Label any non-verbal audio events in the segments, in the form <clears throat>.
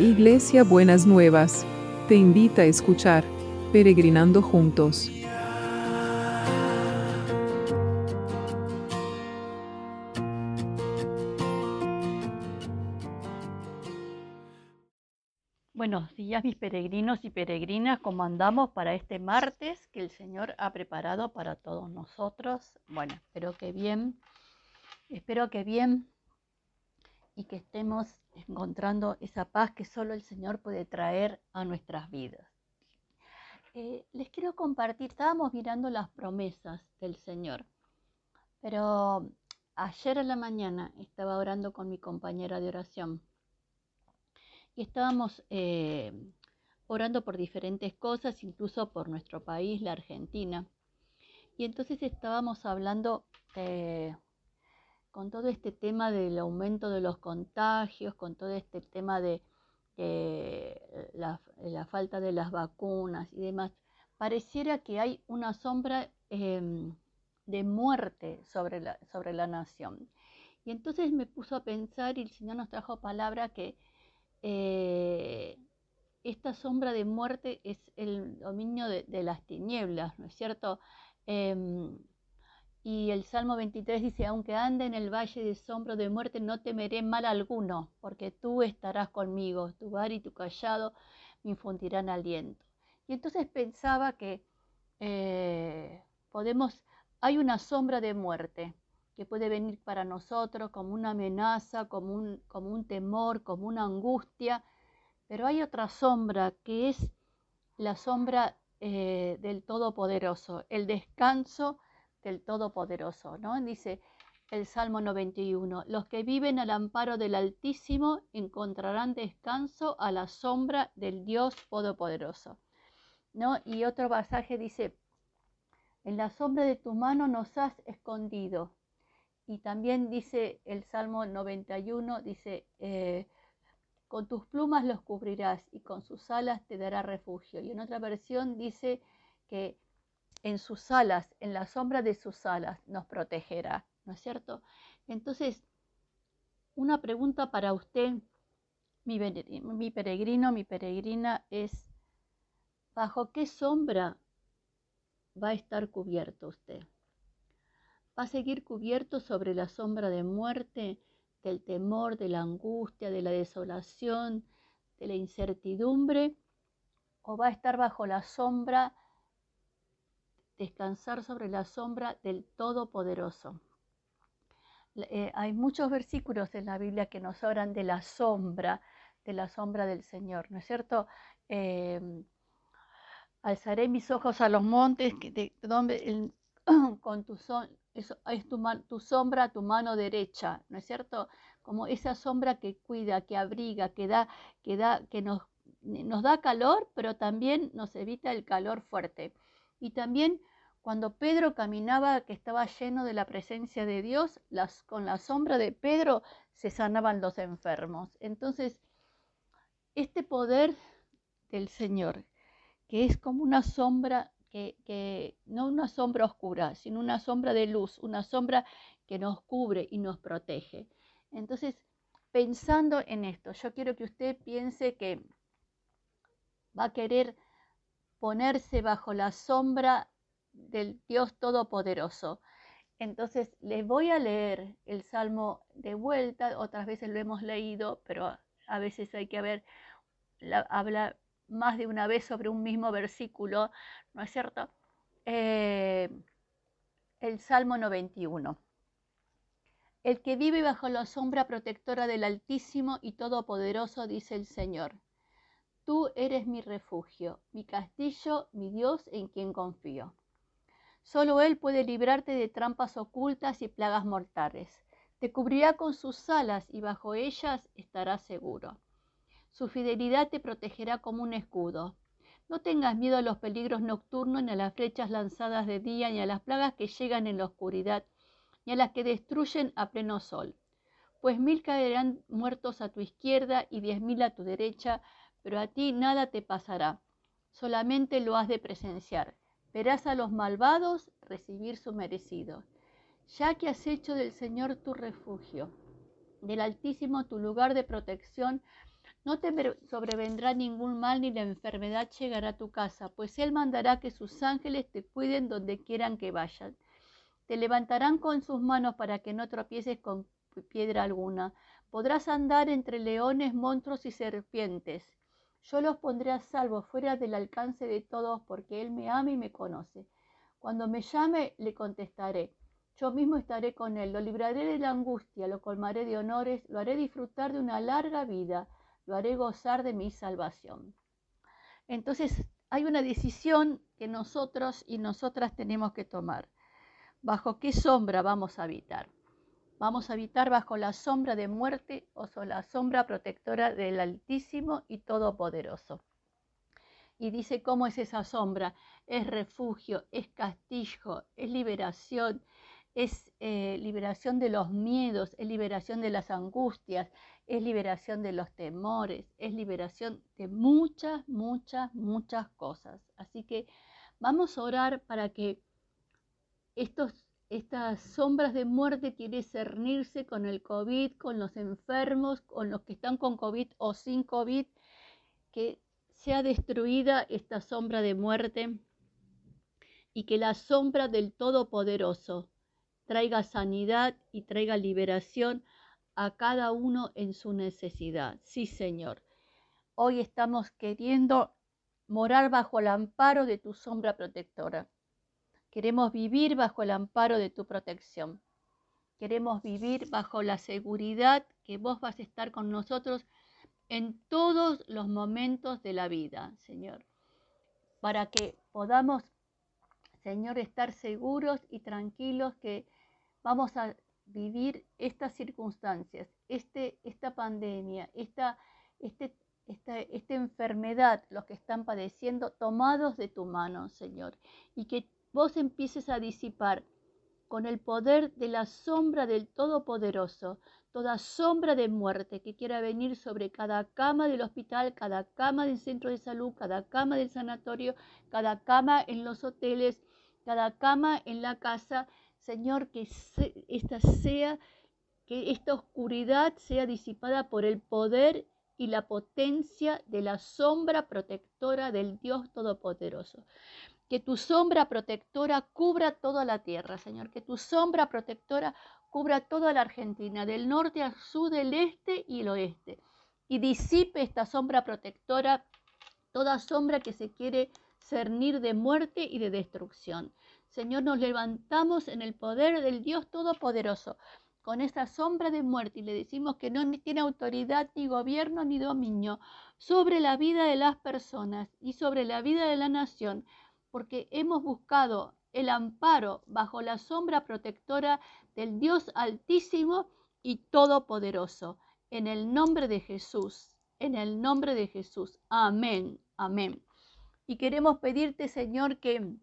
Iglesia Buenas Nuevas, te invita a escuchar Peregrinando Juntos. Buenos días mis peregrinos y peregrinas, ¿cómo andamos para este martes que el Señor ha preparado para todos nosotros? Bueno, espero que bien, espero que bien y que estemos encontrando esa paz que solo el Señor puede traer a nuestras vidas. Eh, les quiero compartir, estábamos mirando las promesas del Señor, pero ayer a la mañana estaba orando con mi compañera de oración y estábamos eh, orando por diferentes cosas, incluso por nuestro país, la Argentina. Y entonces estábamos hablando eh, con todo este tema del aumento de los contagios, con todo este tema de la, falta de las vacunas y demás, pareciera que hay una sombra em, de muerte sobre la, sobre la nación. Y entonces me puso a pensar y el Señor nos trajo palabra que eh, esta sombra de muerte es el dominio de, las tinieblas, ¿no es cierto? Y el Salmo 23 dice, aunque ande en el valle de sombra de muerte, no temeré mal alguno, porque tú estarás conmigo, tu bar y tu callado me infundirán aliento. Y entonces pensaba que eh, podemos, hay una sombra de muerte, que puede venir para nosotros como una amenaza, como un, como un temor, como una angustia, pero hay otra sombra que es la sombra eh, del Todopoderoso, el descanso del Todopoderoso, ¿no? Dice el Salmo 91, los que viven al amparo del Altísimo encontrarán descanso a la sombra del Dios Todopoderoso, ¿no? Y otro pasaje dice, en la sombra de tu mano nos has escondido, y también dice el Salmo 91, dice, eh, con tus plumas los cubrirás y con sus alas te dará refugio. Y en otra versión dice que en sus alas, en la sombra de sus alas, nos protegerá, ¿no es cierto? Entonces, una pregunta para usted, mi, peregrino, mi peregrina, es, ¿bajo qué sombra va a estar cubierto usted? va a seguir cubierto sobre la sombra de muerte, del temor, de la angustia, de la desolación, de la incertidumbre, o va a estar bajo la sombra, descansar sobre la sombra del Todopoderoso. Eh, hay muchos versículos en la Biblia que nos hablan de la sombra, de la sombra del Señor, ¿no es cierto? Em, alzaré mis ojos a los montes, <clears throat> con tu es, tu, sombra, tu mano derecha, ¿no es cierto? Como esa sombra que cuida, que abriga, que da, que da, que nos da calor, pero también nos evita el calor fuerte. Y también cuando Pedro caminaba, que estaba lleno de la presencia de Dios, las, con la sombra de Pedro se sanaban los enfermos. Entonces, este poder del Señor, que es como una sombra que, no una sombra oscura, sino una sombra de luz, una sombra que nos cubre y nos protege. Entonces, pensando en esto, yo quiero que usted piense que va a querer ponerse bajo la sombra del Dios Todopoderoso. Entonces, les voy a leer el Salmo de vuelta, otras veces lo hemos leído, pero a veces hay que ver, habla más de una vez sobre un mismo versículo, ¿no es cierto? Eh, el Salmo 91. El que vive bajo la sombra protectora del Altísimo y Todopoderoso, dice el Señor. Tú eres mi refugio, mi castillo, mi Dios en quien confío. Solo Él puede librarte de trampas ocultas y plagas mortales. Te cubrirá con sus alas y bajo ellas estarás seguro. Su fidelidad te protegerá como un escudo. No tengas miedo a los peligros nocturnos, ni a las flechas lanzadas de día, ni a las plagas que llegan en la oscuridad, ni a las que destruyen a pleno sol. Pues mil caerán muertos a tu izquierda y diez mil a tu derecha, pero a ti nada te pasará. Solamente lo has de presenciar. Verás a los malvados recibir su merecido. Ya que has hecho del Señor tu refugio, del Altísimo tu lugar de protección, No te sobrevendrá ningún mal ni la enfermedad llegará a tu casa, pues Él mandará que sus ángeles te cuiden donde quieran que vayan. Te levantarán con sus manos para que no tropieces con piedra alguna. Podrás andar entre leones, monstruos y serpientes. Yo los pondré a salvo fuera del alcance de todos, porque Él me ama y me conoce. Cuando me llame, le contestaré. Yo mismo estaré con Él, lo libraré de la angustia, lo colmaré de honores, lo haré disfrutar de una larga vida lo haré gozar de mi salvación. Entonces hay una decisión que nosotros y nosotras tenemos que tomar. ¿Bajo qué sombra vamos a habitar? ¿Vamos a habitar bajo la sombra de muerte o la sombra protectora del Altísimo y Todopoderoso? Y dice cómo es esa sombra. Es refugio, es castillo, es liberación, es eh, liberación de los miedos, es liberación de las angustias, es liberación de los temores, es liberación de muchas, muchas, muchas cosas. Así que vamos a orar para que estos, estas sombras de muerte quieren cernirse con el COVID, con los enfermos, con los que están con COVID o sin COVID, que sea destruida esta sombra de muerte y que la sombra del Todopoderoso traiga sanidad y traiga liberación a cada uno en su necesidad. Sí, Señor. Hoy estamos queriendo morar bajo el amparo de tu sombra protectora. Queremos vivir bajo el amparo de tu protección. Queremos vivir bajo la seguridad que vos vas a estar con nosotros en todos los momentos de la vida, Señor. Para que podamos, Señor, estar seguros y tranquilos que vamos a vivir estas circunstancias, este, esta pandemia, esta, este, esta, esta enfermedad, los que están padeciendo, tomados de tu mano, Señor, y que vos empieces a disipar con el poder de la sombra del Todopoderoso, toda sombra de muerte que quiera venir sobre cada cama del hospital, cada cama del centro de salud, cada cama del sanatorio, cada cama en los hoteles, cada cama en la casa, Señor, que esta sea, que esta oscuridad sea disipada por el poder y la potencia de la sombra protectora del Dios Todopoderoso. Que tu sombra protectora cubra toda la tierra, Señor. Que tu sombra protectora cubra toda la Argentina, del norte al sur, del este y el oeste. Y disipe esta sombra protectora, toda sombra que se quiere cernir de muerte y de destrucción. Señor, nos levantamos en el poder del Dios Todopoderoso, con esa sombra de muerte y le decimos que no tiene autoridad ni gobierno ni dominio sobre la vida de las personas y sobre la vida de la nación, porque hemos buscado el amparo bajo la sombra protectora del Dios Altísimo y Todopoderoso. En el nombre de Jesús, en el nombre de Jesús. Amén, amén. Y queremos pedirte, Señor, que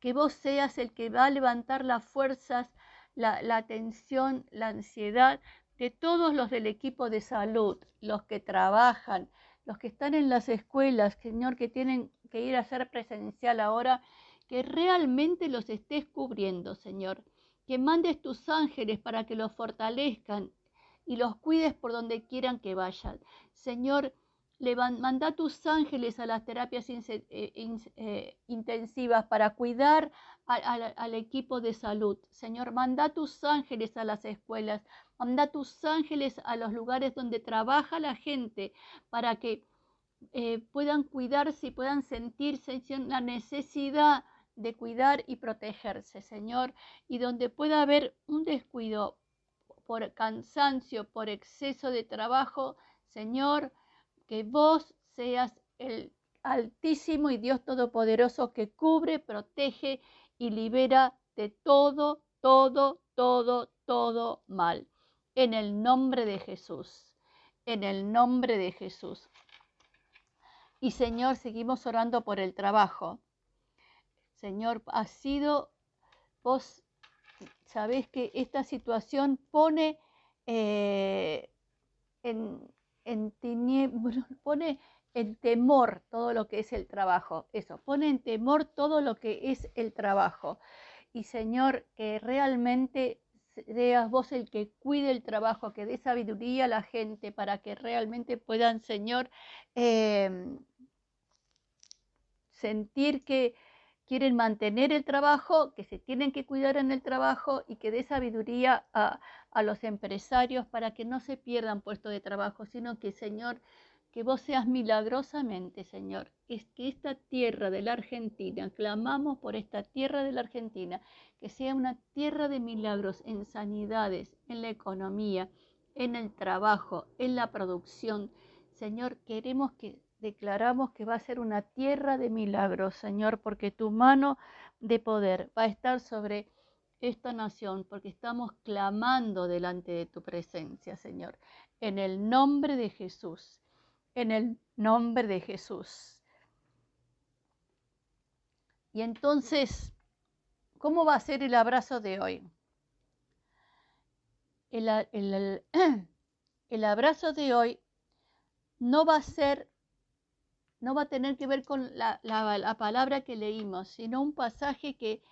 que vos seas el que va a levantar las fuerzas, la, la atención, la ansiedad de todos los del equipo de salud, los que trabajan, los que están en las escuelas, Señor, que tienen que ir a ser presencial ahora, que realmente los estés cubriendo, Señor. Que mandes tus ángeles para que los fortalezcan y los cuides por donde quieran que vayan. Señor, manda tus ángeles a las terapias eh, eh, intensivas para cuidar al equipo de salud. Señor, manda tus ángeles a las escuelas, manda tus ángeles a los lugares donde trabaja la gente para que eh, puedan cuidarse y puedan sentirse la necesidad de cuidar y protegerse, Señor, y donde pueda haber un descuido por cansancio, por exceso de trabajo, Señor, que vos seas el Altísimo y Dios Todopoderoso que cubre, protege y libera de todo, todo, todo, todo mal. En el nombre de Jesús. En el nombre de Jesús. Y Señor, seguimos orando por el trabajo. Señor, ha sido, vos sabés que esta situación pone eh, en, en <laughs> pone en temor todo lo que es el trabajo. Eso, pone en temor todo lo que es el trabajo. Y Señor, que realmente seas vos el que cuide el trabajo, que dé sabiduría a la gente para que realmente puedan, Señor, em, sentir que quieren mantener el trabajo, que se tienen que cuidar en el trabajo y que dé sabiduría a, los empresarios para que no se pierdan puestos de trabajo, sino que, Señor, que vos seas milagrosamente, Señor. Es que esta tierra de la Argentina, clamamos por esta tierra de la Argentina, que sea una tierra de milagros en sanidades, en la economía, en el trabajo, en la producción. Señor, queremos que declaramos que va a ser una tierra de milagros, Señor, porque tu mano de poder va a estar sobre esta nación, porque estamos clamando delante de tu presencia, Señor, en el nombre de Jesús en el nombre de Jesús. Y entonces, ¿cómo va a ser el abrazo de hoy? El, <clears throat> el, abrazo de hoy no va a ser, no va a tener que ver con la, la palabra que leímos, sino un pasaje que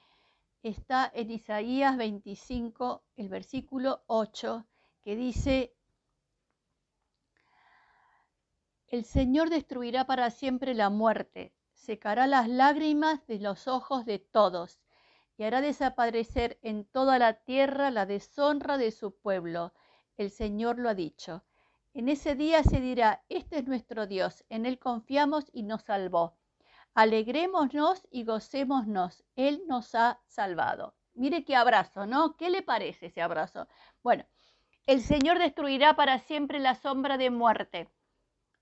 está en Isaías 25, el versículo 8, que dice, El Señor destruirá para siempre la muerte, secará las lágrimas de los ojos de todos y hará desaparecer en toda la tierra la deshonra de su pueblo. El Señor lo ha dicho. En ese día se dirá, este es nuestro Dios, en Él confiamos y nos salvó. Alegrémonos y gocémonos, Él nos ha salvado. Mire qué abrazo, ¿no? ¿Qué le parece ese abrazo? Bueno, el Señor destruirá para siempre la sombra de muerte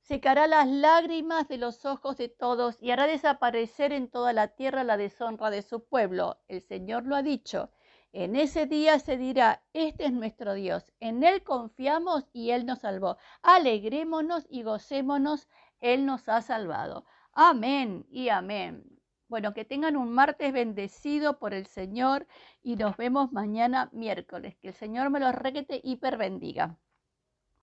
secará las lágrimas de los ojos de todos y hará desaparecer en toda la tierra la deshonra de su pueblo. El Señor lo ha dicho. En ese día se dirá, este es nuestro Dios, en Él confiamos y Él nos salvó. Alegrémonos y gocémonos, Él nos ha salvado. Amén y amén. Bueno, que tengan un martes bendecido por el Señor y nos vemos mañana miércoles. Que el Señor me los requete hiper bendiga.